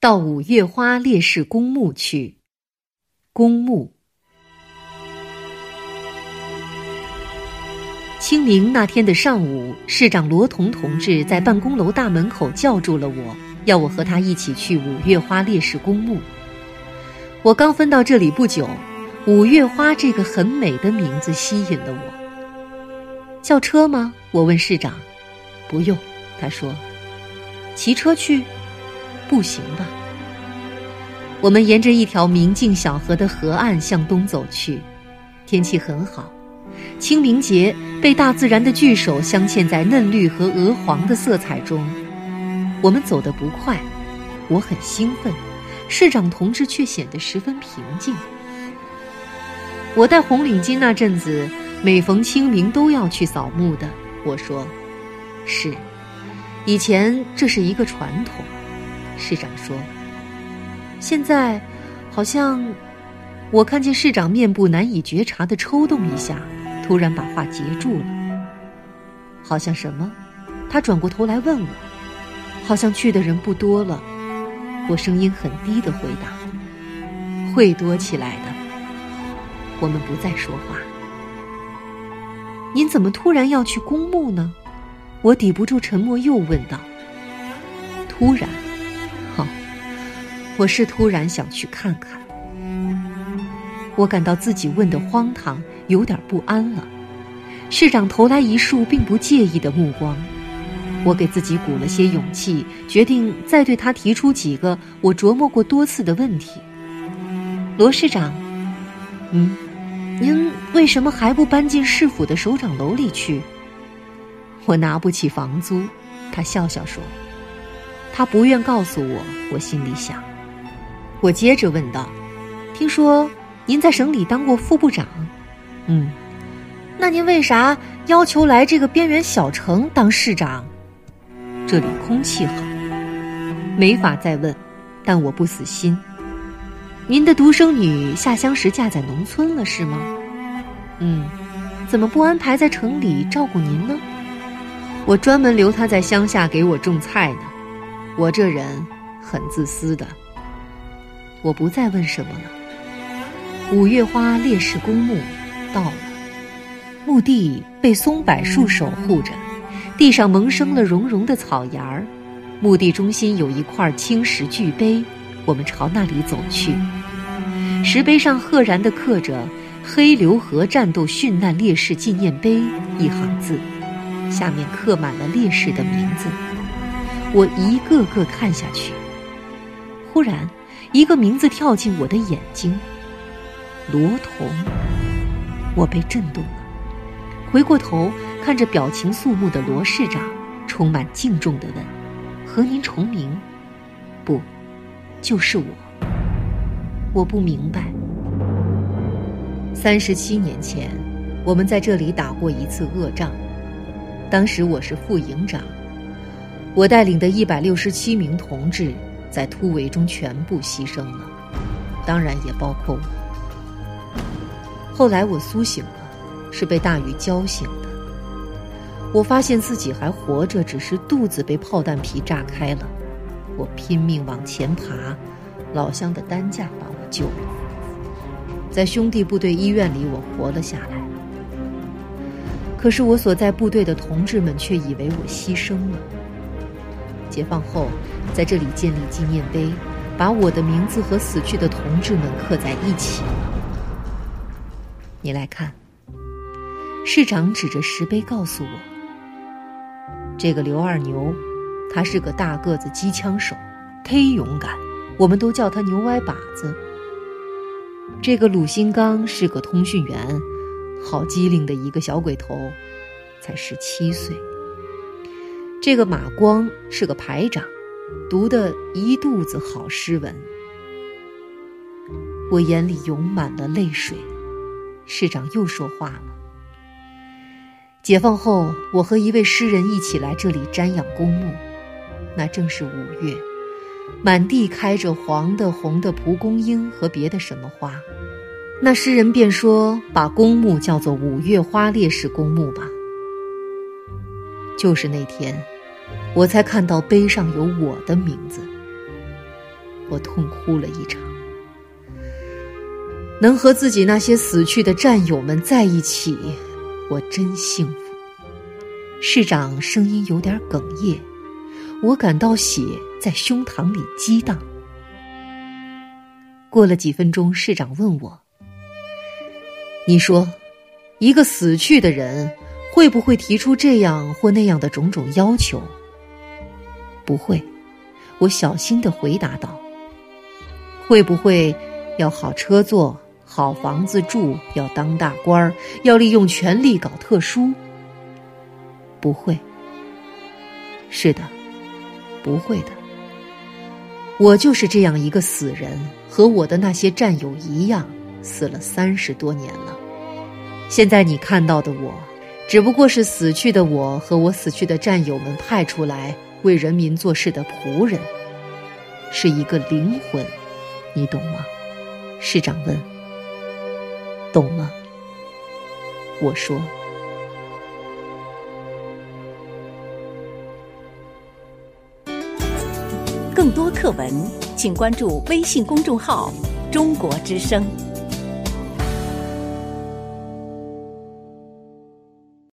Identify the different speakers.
Speaker 1: 到五月花烈士公墓去。公墓。清明那天的上午，市长罗同同志在办公楼大门口叫住了我，要我和他一起去五月花烈士公墓。我刚分到这里不久，五月花这个很美的名字吸引了我。叫车吗？我问市长。不用，他说。骑车去？步行吧。我们沿着一条明净小河的河岸向东走去，天气很好。清明节被大自然的巨手镶嵌在嫩绿和鹅黄的色彩中，我们走得不快，我很兴奋，市长同志却显得十分平静。我戴红领巾那阵子，每逢清明都要去扫墓的。我说：“是，以前这是一个传统。”市长说：“现在，好像……”我看见市长面部难以觉察的抽动一下。突然把话截住了，好像什么？他转过头来问我，好像去的人不多了。我声音很低的回答：“会多起来的。”我们不再说话。您怎么突然要去公墓呢？我抵不住沉默，又问道：“突然？我是突然想去看看。”我感到自己问的荒唐。有点不安了，市长投来一束并不介意的目光，我给自己鼓了些勇气，决定再对他提出几个我琢磨过多次的问题。罗市长，嗯，您为什么还不搬进市府的首长楼里去？我拿不起房租，他笑笑说。他不愿告诉我，我心里想。我接着问道：“听说您在省里当过副部长？”嗯，那您为啥要求来这个边缘小城当市长？这里空气好，没法再问，但我不死心。您的独生女下乡时嫁在农村了是吗？嗯，怎么不安排在城里照顾您呢？我专门留她在乡下给我种菜呢。我这人很自私的。我不再问什么了。五月花烈士公墓。到了，墓地被松柏树守护着，地上萌生了绒绒的草芽儿。墓地中心有一块青石巨碑，我们朝那里走去。石碑上赫然地刻着“黑流河战斗殉难烈士纪念碑”一行字，下面刻满了烈士的名字。我一个个看下去，忽然，一个名字跳进我的眼睛：罗同。我被震动了，回过头看着表情肃穆的罗市长，充满敬重的问：“和您重名？不，就是我。我不明白。三十七年前，我们在这里打过一次恶仗，当时我是副营长，我带领的一百六十七名同志在突围中全部牺牲了，当然也包括我。”后来我苏醒了，是被大雨浇醒的。我发现自己还活着，只是肚子被炮弹皮炸开了。我拼命往前爬，老乡的担架把我救了。在兄弟部队医院里，我活了下来。可是我所在部队的同志们却以为我牺牲了。解放后，在这里建立纪念碑，把我的名字和死去的同志们刻在一起。你来看，市长指着石碑告诉我：“这个刘二牛，他是个大个子机枪手，忒勇敢，我们都叫他牛歪把子。这个鲁新刚是个通讯员，好机灵的一个小鬼头，才十七岁。这个马光是个排长，读的一肚子好诗文。我眼里涌满了泪水。”市长又说话了。解放后，我和一位诗人一起来这里瞻仰公墓，那正是五月，满地开着黄的、红的蒲公英和别的什么花。那诗人便说：“把公墓叫做五月花烈士公墓吧。”就是那天，我才看到碑上有我的名字。我痛哭了一场。能和自己那些死去的战友们在一起，我真幸福。市长声音有点哽咽，我感到血在胸膛里激荡。过了几分钟，市长问我：“你说，一个死去的人会不会提出这样或那样的种种要求？”“不会。”我小心的回答道。“会不会要好车坐？”好房子住，要当大官儿，要利用权力搞特殊。不会。是的，不会的。我就是这样一个死人，和我的那些战友一样，死了三十多年了。现在你看到的我，只不过是死去的我和我死去的战友们派出来为人民做事的仆人，是一个灵魂，你懂吗？市长问。懂了，我说。
Speaker 2: 更多课文，请关注微信公众号“中国之声”。